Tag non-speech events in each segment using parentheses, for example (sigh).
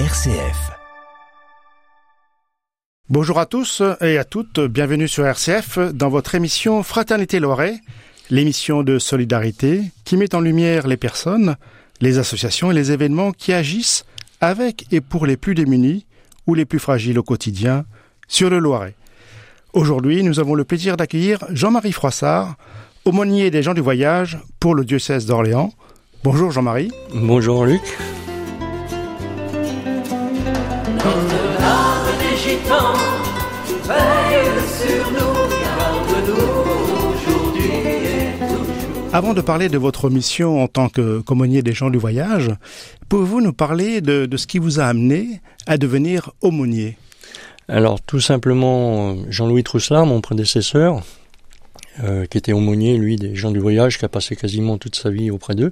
RCF. Bonjour à tous et à toutes, bienvenue sur RCF dans votre émission Fraternité Loiret, l'émission de solidarité qui met en lumière les personnes, les associations et les événements qui agissent avec et pour les plus démunis ou les plus fragiles au quotidien sur le Loiret. Aujourd'hui, nous avons le plaisir d'accueillir Jean-Marie Froissart, aumônier des gens du voyage pour le diocèse d'Orléans. Bonjour Jean-Marie. Bonjour Luc. Avant de parler de votre mission en tant que commonier des gens du voyage, pouvez-vous nous parler de, ce qui vous a amené à devenir aumônier? Alors tout simplement, Jean-Louis Trousselard, mon prédécesseur, euh, qui était aumônier, lui, des gens du voyage, qui a passé quasiment toute sa vie auprès d'eux,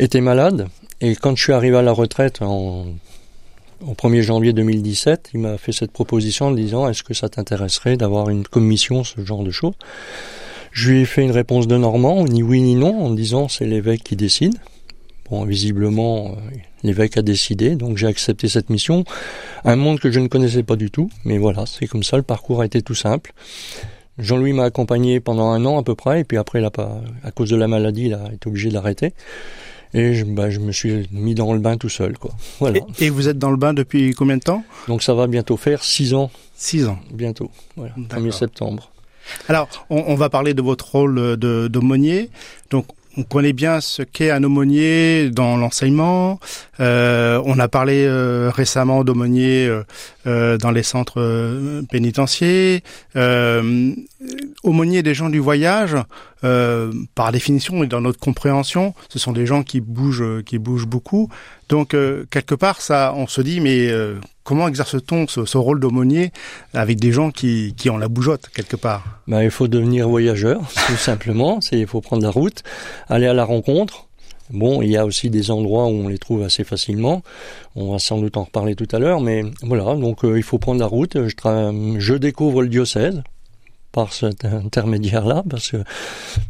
était malade. Et quand je suis arrivé à la retraite en au 1er janvier 2017, il m'a fait cette proposition en disant est-ce que ça t'intéresserait d'avoir une commission, ce genre de choses? Je lui ai fait une réponse de Normand, ni oui ni non, en disant c'est l'évêque qui décide. Bon, visiblement, euh, l'évêque a décidé, donc j'ai accepté cette mission. Un monde que je ne connaissais pas du tout, mais voilà, c'est comme ça, le parcours a été tout simple. Jean-Louis m'a accompagné pendant un an à peu près, et puis après, à cause de la maladie, il a été obligé d'arrêter. Et je, bah, je me suis mis dans le bain tout seul, quoi. (laughs) Voilà. Et, vous êtes dans le bain depuis combien de temps? Donc ça va bientôt faire six ans. Six ans. Bientôt. Voilà. 1er septembre. Alors, on, on, va parler de votre rôle d'aumônier. Donc, on connaît bien ce qu'est un aumônier dans l'enseignement. Euh, on a parlé euh, récemment d'aumônier euh, dans les centres pénitentiaires. aumônier des gens du voyage, par définition et dans notre compréhension, ce sont des gens qui bougent, qui bougent beaucoup. Donc quelque part, ça, on se dit, mais comment exerce-t-on ce, ce, rôle d'aumônier avec des gens qui, qui ont la bougeotte quelque part? Ben, Il faut devenir voyageur, (laughs) tout simplement. Il faut prendre la route, aller à la rencontre. Bon, il y a aussi des endroits où on les trouve assez facilement. On va sans doute en reparler tout à l'heure, mais voilà. Donc, euh, il faut prendre la route. Je, je découvre le diocèse par cet intermédiaire-là, parce que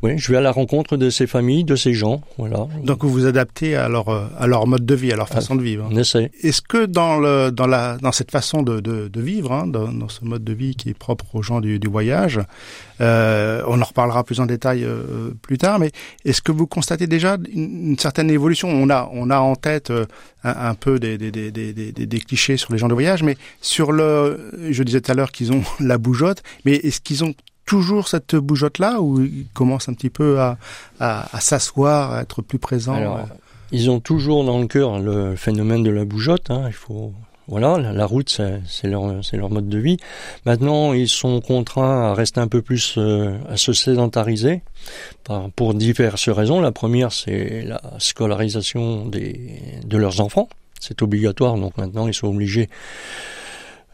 oui, je vais à la rencontre de ces familles, de ces gens, voilà. Donc vous vous adaptez à leur à leur mode de vie, à leur ah, façon de vivre. On essaie. Est-ce que dans le dans la dans cette façon de de, de vivre, hein, dans, dans, ce mode de vie qui est propre aux gens du, du voyage, euh, on en reparlera plus en détail euh, plus tard, mais est-ce que vous constatez déjà une, certaine évolution? On a on a en tête euh, un, peu des des, des, des, des clichés sur les gens de voyage, mais sur le, je disais tout à l'heure qu'ils ont (laughs) la bougeotte, mais est-ce qu'ils ont toujours cette bougeotte-là ou ils commencent un petit peu à, à, à s'asseoir, à être plus présents? Alors, Ils ont toujours dans le cœur le phénomène de la bougeotte. Hein, il faut voilà, la, route, c'est leur, mode de vie. Maintenant, ils sont contraints à rester un peu plus, euh, à se sédentariser, pour diverses raisons. La première, c'est la scolarisation de leurs enfants. C'est obligatoire, donc maintenant, ils sont obligés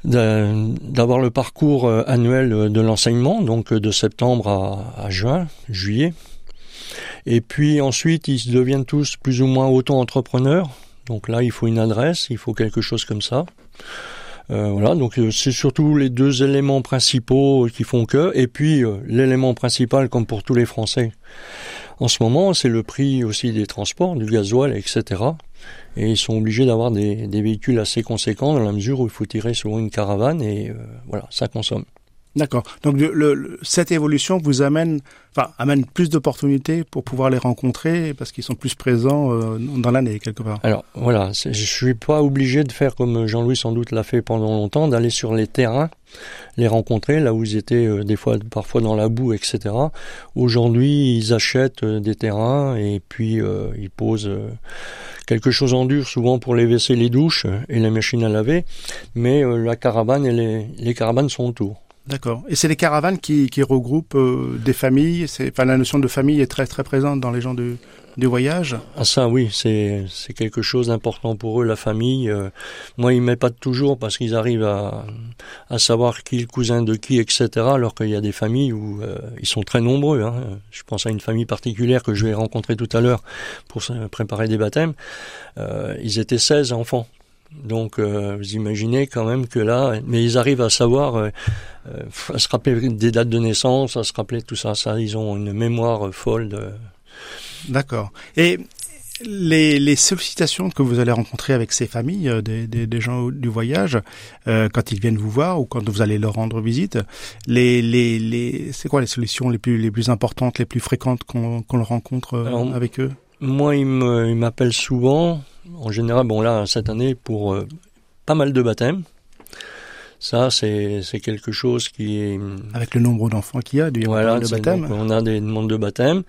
d'avoir le parcours euh, annuel euh, de l'enseignement, donc de septembre à, juin, juillet. Et puis ensuite, ils deviennent tous plus ou moins auto-entrepreneurs. Donc là, il faut une adresse, il faut quelque chose comme ça. voilà, donc c'est surtout les deux éléments principaux qui font que. Et puis l'élément principal, comme pour tous les Français, en ce moment, c'est le prix aussi des transports, du gasoil, etc et ils sont obligés d'avoir des, des, véhicules assez conséquents dans la mesure où il faut tirer sur une caravane et euh, voilà, ça consomme. D'accord. Donc le, cette évolution vous amène, enfin, amène plus d'opportunités pour pouvoir les rencontrer parce qu'ils sont plus présents euh, dans l'année quelque part. Alors voilà, je suis pas obligé de faire comme Jean-Louis sans doute l'a fait pendant longtemps, d'aller sur les terrains, les rencontrer là où ils étaient euh, des fois, parfois dans la boue, etc. Aujourd'hui, ils achètent euh, des terrains et puis ils posent quelque chose en dur, souvent pour les WC, les douches et les machines à laver, mais la caravane et les, les caravanes sont autour. D'accord. Et c'est les caravanes qui, regroupent euh, des familles. C'est, la notion de famille est très très présente dans les gens du, voyage. Ah ça oui, c'est quelque chose d'important pour eux la famille. Euh, moi ils m'épatent toujours parce qu'ils arrivent à à savoir qui est le cousin de qui etc. Alors qu'il y a des familles où euh, ils sont très nombreux. Hein. Je pense à une famille particulière que je vais rencontrer tout à l'heure pour préparer des baptêmes. ils étaient 16 enfants. Donc, euh, vous imaginez quand même que là, mais ils arrivent à savoir, euh, euh, à se rappeler des dates de naissance, à se rappeler tout ça. Ça, ils ont une mémoire folle de. D'accord. Et les, les, sollicitations que vous allez rencontrer avec ces familles, des, des, des gens du voyage, euh, quand ils viennent vous voir ou quand vous allez leur rendre visite, les, les, les, c'est quoi les solutions les plus, les plus importantes, les plus fréquentes qu'on qu'on rencontre avec eux? Moi, ils m'appellent souvent, en général, bon là, cette année, pour euh, pas mal de baptêmes. Ça, c'est quelque chose qui est... Avec le nombre d'enfants qu'il y a, du voilà, de baptême. on a des demandes de baptême.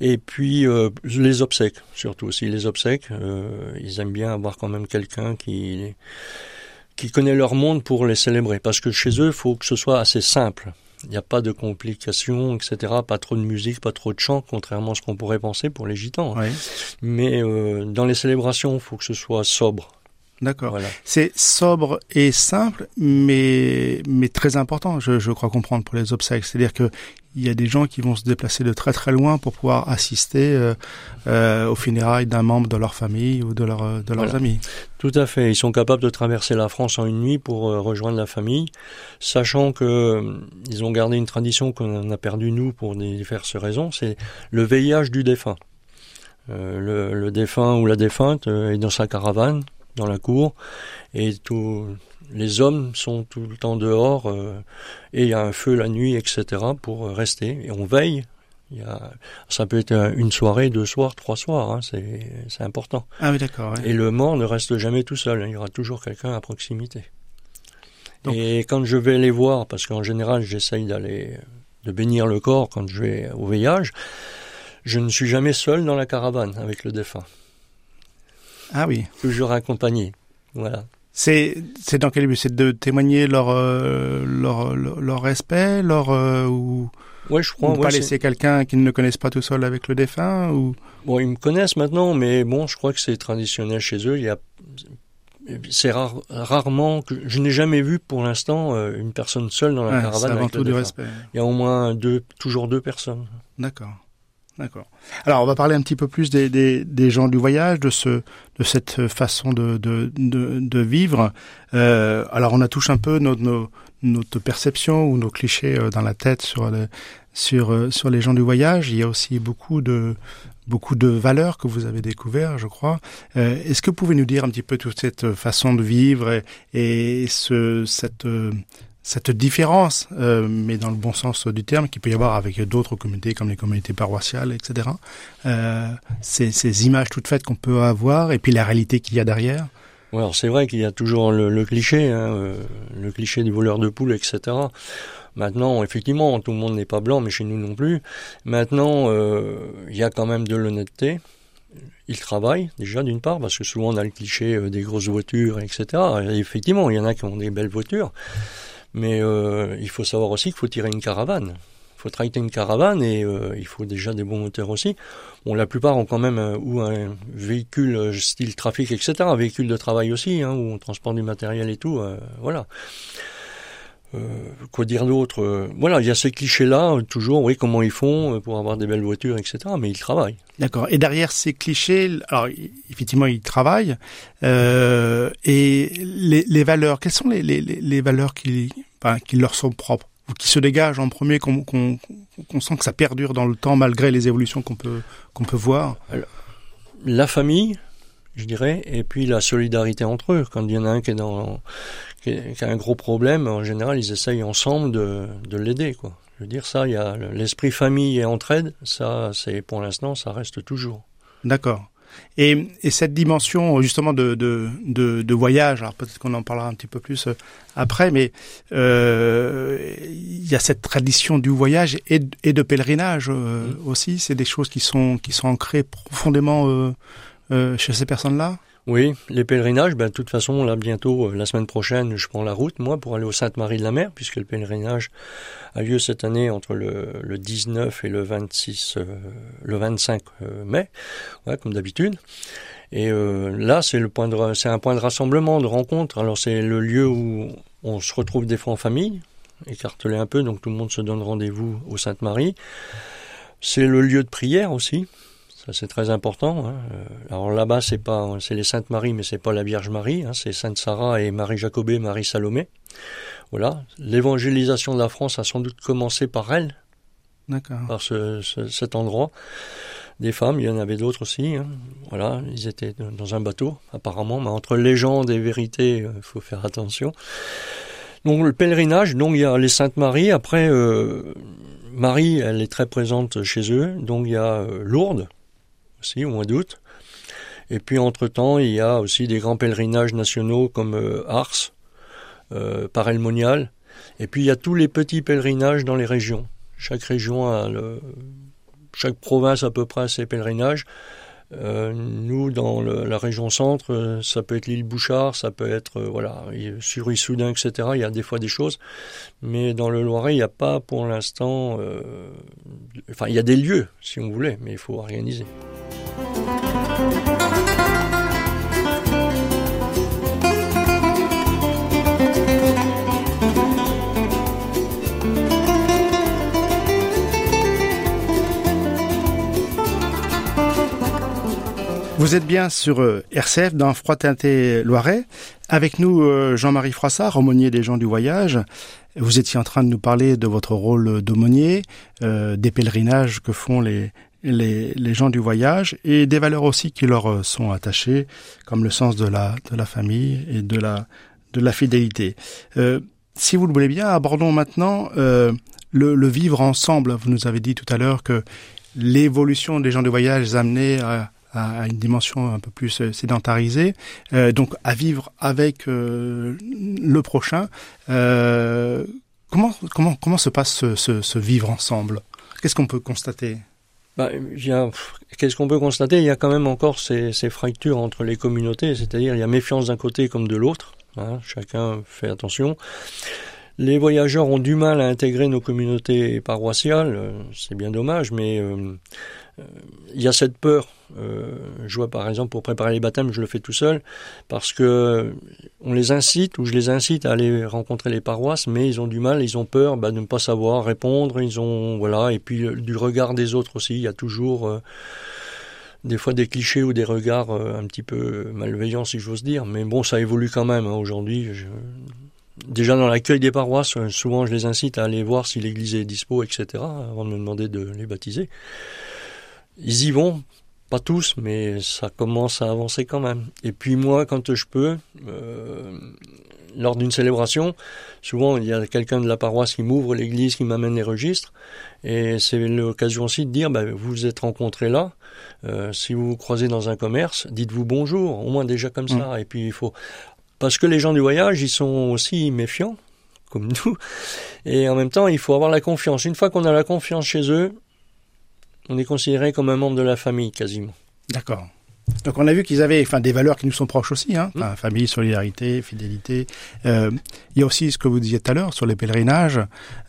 Et puis, euh, les obsèques, surtout aussi. Les obsèques, euh, ils aiment bien avoir quand même quelqu'un qui, qui connaît leur monde pour les célébrer. Parce que chez eux, il faut que ce soit assez simple. Il n'y a pas de complications, etc. Pas trop de musique, pas trop de chant, contrairement à ce qu'on pourrait penser pour les gitans. Oui. Mais euh, dans les célébrations, il faut que ce soit sobre. D'accord. Voilà. C'est sobre et simple, mais mais très important. Je, je crois comprendre pour les obsèques. C'est-à-dire que il y a des gens qui vont se déplacer de très très loin pour pouvoir assister euh, euh, aux funérailles d'un membre de leur famille ou de, leur, de leurs voilà. amis. Tout à fait. Ils sont capables de traverser la France en une nuit pour euh, rejoindre la famille, sachant que ils ont gardé une tradition qu'on a perdue nous pour diverses raisons. C'est le veillage du défunt. Le, le, défunt ou la défunte est dans sa caravane dans la cour et tous les hommes sont tout le temps dehors euh, et il y a un feu la nuit, etc. pour rester et on veille. Il y a, ça peut être une soirée, deux soirs, trois soirs, hein, c'est important. Ah oui, d'accord. Ouais. Et le mort ne reste jamais tout seul, hein, il y aura toujours quelqu'un à proximité. Donc. Et quand je vais les voir, parce qu'en général j'essaye d'aller de bénir le corps quand je vais au veillage, je ne suis jamais seul dans la caravane avec le défunt. Ah oui. Toujours accompagné. Voilà. C'est c'est dans quel but? C'est de témoigner leur euh, leur, leur, leur respect, leur euh, ou ouais, je crois. Ou ouais, pas laisser quelqu'un qu'ils ne connaissent pas tout seul avec le défunt ou? Bon, ils me connaissent maintenant, mais bon, je crois que c'est traditionnel chez eux. Il y a c'est rare, rarement que je n'ai jamais vu pour l'instant euh, une personne seule dans la ouais, caravane. Avant tout du respect. Il y a au moins deux, toujours deux personnes. D'accord. D'accord. Alors, on va parler un petit peu plus des, des, des, gens du voyage, de ce, de cette façon de, de, de, de vivre. Euh, alors, on a touché un peu notre, nos, notre perception ou nos clichés euh, dans la tête sur, le, sur, euh, sur les gens du voyage. Il y a aussi beaucoup de, beaucoup de valeurs que vous avez découvert, je crois. Euh, Est-ce que vous pouvez nous dire un petit peu toute cette façon de vivre et, et ce, cette cette différence, euh, mais dans le bon sens du terme, qu'il peut y avoir avec d'autres communautés comme les communautés paroissiales, etc. Euh, ces, images toutes faites qu'on peut avoir et puis la réalité qu'il y a derrière. Alors c'est vrai qu'il y a toujours le, cliché, hein, euh, le cliché du voleur de poules, etc. Maintenant, effectivement, tout le monde n'est pas blanc, mais chez nous non plus. Maintenant, il y a quand même de l'honnêteté. Ils travaillent déjà d'une part, parce que souvent on a le cliché des grosses voitures, etc. Et effectivement, il y en a qui ont des belles voitures. Mais euh, il faut savoir aussi qu'il faut tirer une caravane. Il faut traiter une caravane et euh, il faut déjà des bons moteurs aussi. Bon, la plupart ont quand même un, ou un véhicule euh, style trafic, etc. Un véhicule de travail aussi, hein, où on transporte du matériel et tout. Euh, voilà. Euh, quoi dire d'autre euh, Voilà, il y a ces clichés-là, toujours, oui, comment ils font pour avoir des belles voitures, etc. Mais ils travaillent. D'accord. Et derrière ces clichés, alors effectivement, ils travaillent. Euh, et les, les, valeurs, quelles sont les, les, les valeurs qui, enfin, qui leur sont propres ou qui se dégagent en premier, qu'on qu qu sent que ça perdure dans le temps malgré les évolutions qu'on peut qu'on peut voir? Alors, La famille, je dirais, et puis la solidarité entre eux. Quand il y en a un qui est dans qui a un gros problème, en général, ils essayent ensemble de, de l'aider, quoi. Je veux dire, ça, il y a l'esprit famille et entraide, ça, c'est pour l'instant, ça reste toujours. D'accord. Et, et, cette dimension justement de, de, de, de voyage, alors peut-être qu'on en parlera un petit peu plus après, mais euh, il y a cette tradition du voyage et, et de pèlerinage euh, mmh. aussi. C'est des choses qui sont qui sont ancrées profondément euh, euh chez ces personnes-là? Oui, les pèlerinages, ben, de toute façon, là, bientôt, euh, la semaine prochaine, je prends la route, moi, pour aller au Sainte-Marie de la Mer, puisque le pèlerinage a lieu cette année entre le, le 19 et le 26, euh, le 25 euh, mai, comme d'habitude. Et là, c'est le point de, un point de rassemblement, de rencontre. Alors, c'est le lieu où on se retrouve des fois en famille, écartelé un peu, donc tout le monde se donne rendez-vous au Sainte-Marie. C'est le lieu de prière aussi, ça c'est très important. Hein. Alors là-bas c'est pas c'est les Saintes Marie mais c'est pas la Vierge Marie, hein. c'est Sainte Sarah et Marie Jacobée, Marie Salomé. Voilà. L'évangélisation de la France a sans doute commencé par elle. D'accord. Par ce, ce, cet endroit. des femmes, il y en avait d'autres aussi. Hein. Voilà, ils étaient dans un bateau, apparemment, mais entre légende et vérité, il faut faire attention. Donc le pèlerinage, donc il y a les Saintes Maries. Après, Marie, elle est très présente chez eux. Donc il y a Lourdes aussi au mois d'août. Et puis entre-temps, il y a aussi des grands pèlerinages nationaux comme euh, Ars, euh, Parelmonial. Et puis il y a tous les petits pèlerinages dans les régions. Chaque région a le, chaque province à peu près a ses pèlerinages. Euh, nous, dans la région centre, euh, ça peut être l'île Bouchard, ça peut être voilà sur Issoudun, etc. Il y a des fois des choses, mais dans le Loiret, il n'y a pas pour l'instant. enfin, il y a des lieux, si on voulait, mais il faut organiser. Vous êtes bien sur euh, RCF dans Froid-Teinté Loiret. Avec nous, euh, Jean-Marie Froissart, aumônier des gens du voyage. Vous étiez en train de nous parler de votre rôle d'aumônier, euh, des pèlerinages que font les, les, gens du voyage et des valeurs aussi qui leur sont attachées, comme le sens de la, de la famille et de la, de la fidélité. Euh, si vous le voulez bien, abordons maintenant euh, le, vivre ensemble. Vous nous avez dit tout à l'heure que l'évolution des gens du voyage amenait à à, une dimension un peu plus euh, sédentarisée, euh, donc à vivre avec euh, le prochain. Comment comment comment se passe ce, vivre ensemble? Qu'est-ce qu'on peut constater? Bah, Qu'est-ce qu'on peut constater? Il y a quand même encore ces, ces fractures entre les communautés, c'est-à-dire il y a méfiance d'un côté comme de l'autre. Hein, chacun fait attention. Les voyageurs ont du mal à intégrer nos communautés paroissiales, c'est bien dommage, mais euh, il y a cette peur. Euh, je vois par exemple pour préparer les baptêmes, je le fais tout seul parce que on les incite ou je les incite à aller rencontrer les paroisses, mais ils ont du mal, ils ont peur bah, de ne pas savoir répondre, ils ont voilà et puis euh, du regard des autres aussi. Il y a toujours euh, des fois des clichés ou des regards un petit peu malveillants si j'ose dire, mais bon ça évolue quand même hein, aujourd'hui. Déjà dans l'accueil des paroisses, souvent je les incite à aller voir si l'église est dispo, etc., avant de me demander de les baptiser. Ils y vont, pas tous, mais ça commence à avancer quand même. Et puis moi, quand je peux, euh, lors d'une célébration, souvent il y a quelqu'un de la paroisse qui m'ouvre l'église, qui m'amène les registres, et c'est l'occasion aussi de dire, ben, vous vous êtes rencontrés là, euh, si vous vous croisez dans un commerce, dites-vous bonjour, au moins déjà comme ça. Mm. Et puis il faut, parce que les gens du voyage, ils sont aussi méfiants, comme (laughs) nous, et en même temps, il faut avoir la confiance. Une fois qu'on a la confiance chez eux, on est considéré comme un membre de la famille quasiment. D'accord. Donc on a vu qu'ils avaient enfin des valeurs qui nous sont proches aussi, hein, mmh. famille, solidarité, fidélité. Euh, il y a aussi ce que vous disiez tout à l'heure sur les pèlerinages.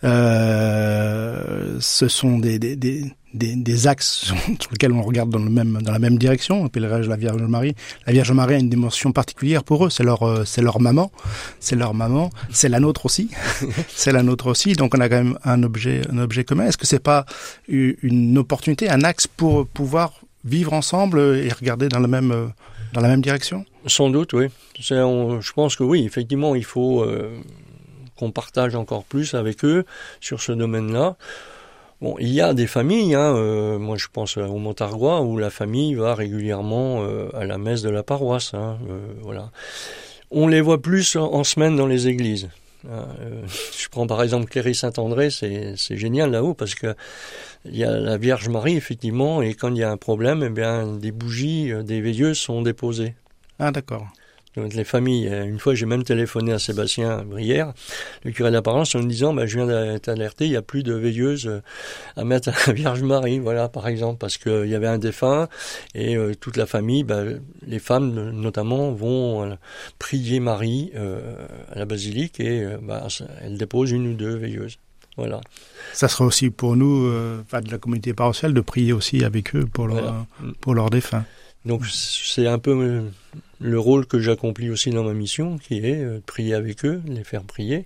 Euh, ce sont des, des, des, des, axes (laughs) sur lesquels on regarde dans le même dans la même direction. Le pèlerinage de la Vierge Marie. La Vierge Marie a une dimension particulière pour eux. C'est leur euh, c'est leur maman, c'est leur maman, c'est la nôtre aussi, (laughs) c'est la nôtre aussi. Donc on a quand même un objet un objet commun. Est-ce que c'est pas une opportunité, un axe pour pouvoir vivre ensemble et regarder dans la même dans la même direction? Sans doute, oui. je pense que oui, effectivement, il faut euh, qu'on partage encore plus avec eux sur ce domaine-là. Bon, il y a des familles, hein, euh, moi je pense au Montargois, où la famille va régulièrement euh, à la messe de la paroisse. Hein, voilà. On les voit plus en, semaine dans les églises. Hein, je prends par exemple Cléry Saint-André, c'est génial là-haut parce que il y a la Vierge Marie, effectivement, et quand il y a un problème, eh bien, des bougies, euh, des veilleuses sont déposées. Ah, d'accord. Donc, les familles, euh, une fois, j'ai même téléphoné à Sébastien Brière, le curé d'apparence, en me disant, bah, je viens d'être alerté, il n'y a plus de veilleuses euh, à mettre à la (laughs) Vierge Marie, voilà, par exemple, parce qu'il y avait un défunt, et toute la famille, bah, les femmes, notamment, vont prier Marie à la basilique, et bah, elles déposent une ou deux veilleuses. Voilà. Ça sera aussi pour nous, euh, de la communauté paroissiale, de prier aussi avec eux pour, leur, pour leurs défunts. Donc c'est un peu le rôle que j'accomplis aussi dans ma mission, qui est euh, de prier avec eux, les faire prier.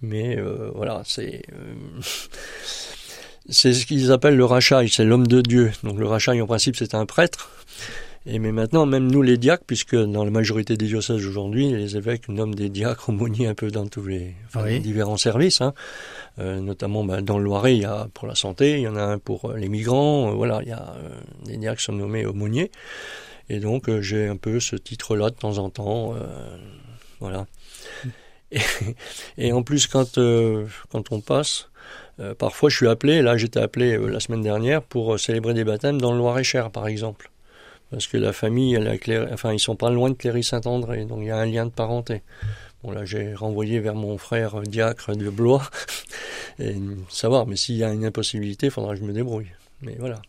Mais euh, voilà, c'est euh, (laughs) c'est ce qu'ils appellent le rachat, c'est l'homme de Dieu. Donc le rachat, en principe, c'est un prêtre. Et mais maintenant, même nous les diacres, puisque dans la majorité des diocèses aujourd'hui, les évêques nomment des diacres aumôniers un peu dans tous les, différents services, hein. euh, notamment bah, dans le Loiret, il y a pour la santé, il y en a un pour euh, les migrants, euh, voilà, il y a des diacres qui sont nommés aumôniers. Et donc j'ai un peu ce titre-là de temps en temps, voilà. Et, et, en plus, quand quand on passe, parfois je suis appelé, là j'étais appelé la semaine dernière pour célébrer des baptêmes dans le Loir-et-Cher, par exemple parce que la famille, elle a enfin ils sont pas loin de Cléry-Saint-André, donc il y a un lien de parenté. Bon là j'ai renvoyé vers mon frère diacre de Blois (laughs) et savoir, mais s'il y a une impossibilité, il faudra que je me débrouille. Mais voilà.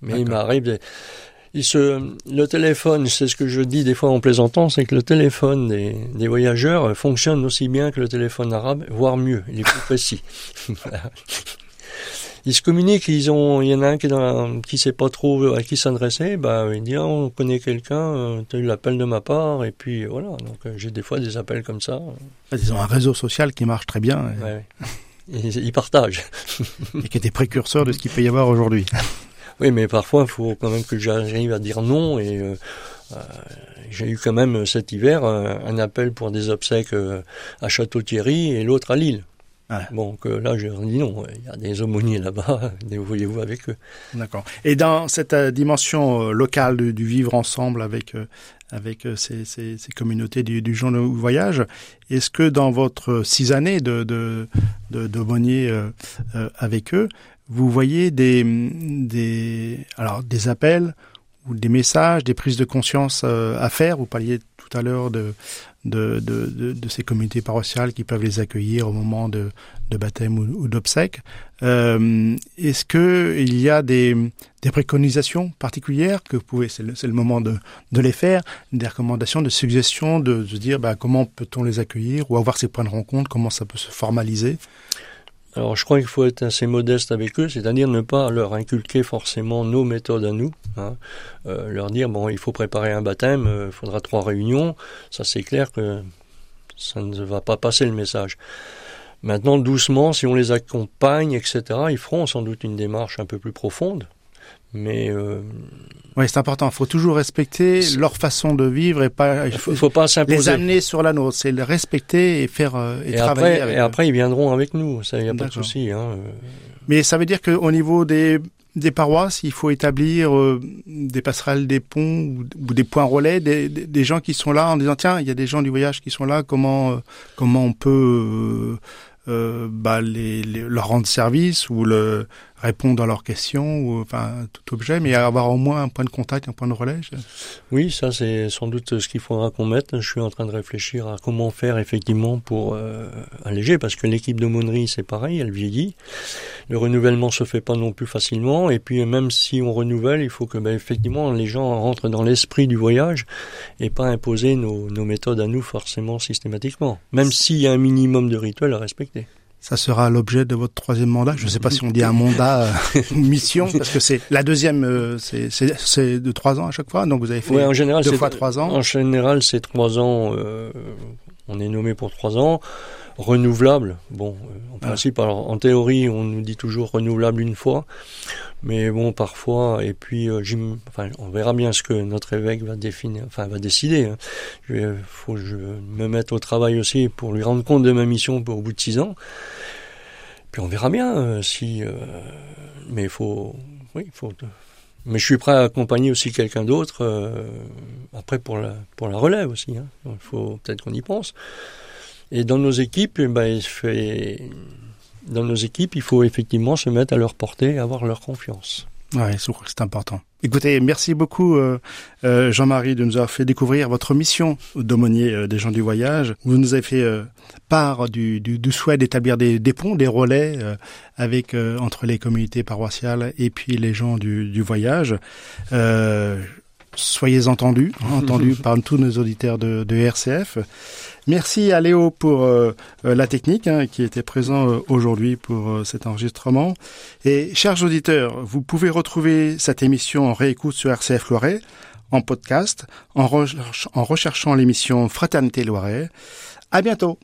Mais il m'arrive il se, le téléphone, c'est ce que je dis des fois en plaisantant, c'est que le téléphone des, des, voyageurs fonctionne aussi bien que le téléphone arabe, voire mieux, il est plus précis. (laughs) ils se communiquent, ils ont, il y en a un qui dans, qui sait pas trop à qui s'adresser, bah il dit ah, on connaît quelqu'un, euh, tu as eu l'appel de ma part et puis voilà. Donc euh, j'ai des fois des appels comme ça. Ils ont un réseau social qui marche très bien. Et... Ouais, ils, partagent. (laughs) et qui était précurseur de ce qu'il peut y avoir aujourd'hui. (laughs) oui, mais parfois il faut quand même que j'arrive à dire non et euh, j'ai eu quand même cet hiver un appel pour des obsèques à Château-Thierry et l'autre à Lille. Bon, que là, je dis non, il y a des aumôniers là-bas, (laughs) débrouillez-vous avec eux. D'accord. Et dans cette euh, dimension euh, locale du, vivre ensemble avec euh, avec ces, ces, ces, communautés du, du jour de voyage, est-ce que dans votre six années de d'aumônier de, de, avec eux, vous voyez des des alors des appels ou des messages, des prises de conscience à faire Vous parliez tout à l'heure de de, de, de, ces communautés paroissiales qui peuvent les accueillir au moment de, de baptême ou, d'obsèques. Euh, Est-ce que il y a des, des préconisations particulières que vous pouvez, c'est le, le, moment de, de les faire, des recommandations, de suggestions, de, de dire bah, comment peut-on les accueillir ou avoir ces points de rencontre, comment ça peut se formaliser? Alors je crois qu'il faut être assez modeste avec eux, c'est-à-dire ne pas leur inculquer forcément nos méthodes à nous, hein. euh, leur dire bon il faut préparer un baptême, il euh, faudra trois réunions, ça c'est clair que ça ne va pas passer le message. Maintenant doucement, si on les accompagne, etc., ils feront sans doute une démarche un peu plus profonde, mais euh, oui, c'est important. Il faut toujours respecter leur façon de vivre et pas. Il faut, faut pas Les amener sur la nôtre, c'est le respecter et faire euh, et, travailler après, avec Et après, ils viendront avec nous. Ça, il n'y a pas de souci. Hein. Mais ça veut dire qu'au niveau des des paroisses, il faut établir euh, des passerelles, des ponts ou, des points relais, des, des, des, gens qui sont là en disant tiens, il y a des gens du voyage qui sont là. Comment comment on peut bah, les, les, leur rendre service ou le répondre à leurs questions ou enfin tout objet, mais avoir au moins un point de contact, un point de relais. Oui, ça c'est sans doute ce qu'il faudra qu'on mette. Je suis en train de réfléchir à comment faire effectivement pour euh, alléger, parce que l'équipe d'aumônerie c'est pareil, elle vieillit. Le renouvellement se fait pas non plus facilement, et puis même si on renouvelle, il faut que ben, effectivement les gens rentrent dans l'esprit du voyage et pas imposer nos, nos méthodes à nous forcément systématiquement, même s'il y a un minimum de rituels à respecter. Ça sera l'objet de votre troisième mandat. Je ne sais pas si on dit un mandat euh, (laughs) mission, parce que c'est la deuxième, euh, c'est de trois ans à chaque fois. Donc vous avez fait en général, deux fois trois ans. En général, c'est trois ans. Euh, on est nommé pour trois ans renouvelable. Bon, euh, en principe, alors en théorie, on nous dit toujours renouvelable une fois, mais bon, parfois, et puis, euh, enfin, on verra bien ce que notre évêque va définir, enfin, va décider. Hein. Il faut que je me mette au travail aussi pour lui rendre compte de ma mission au bout de six ans. Puis on verra bien euh, si, mais il faut, oui, faut. Mais je suis prêt à accompagner aussi quelqu'un d'autre après pour la pour la relève aussi. Hein. Il faut peut-être qu'on y pense. Et dans nos équipes, eh ben, il fait... dans nos équipes, il faut effectivement se mettre à leur portée et avoir leur confiance. Ouais, c'est important. Écoutez, merci beaucoup euh, euh, Jean-Marie de nous avoir fait découvrir votre mission d'aumônier euh, des gens du voyage. Vous nous avez fait part du, du, du souhait d'établir des, des, ponts, des relais avec entre les communautés paroissiales et puis les gens du, du voyage soyez entendus, hein, entendus (laughs) par tous nos auditeurs de, de RCF. Merci à Léo pour euh, euh, la technique hein, qui était présent euh, aujourd'hui pour cet enregistrement. Et chers auditeurs, vous pouvez retrouver cette émission en réécoute sur RCF Loiret, en podcast, en, en recherchant l'émission Fraternité Loiret. À bientôt.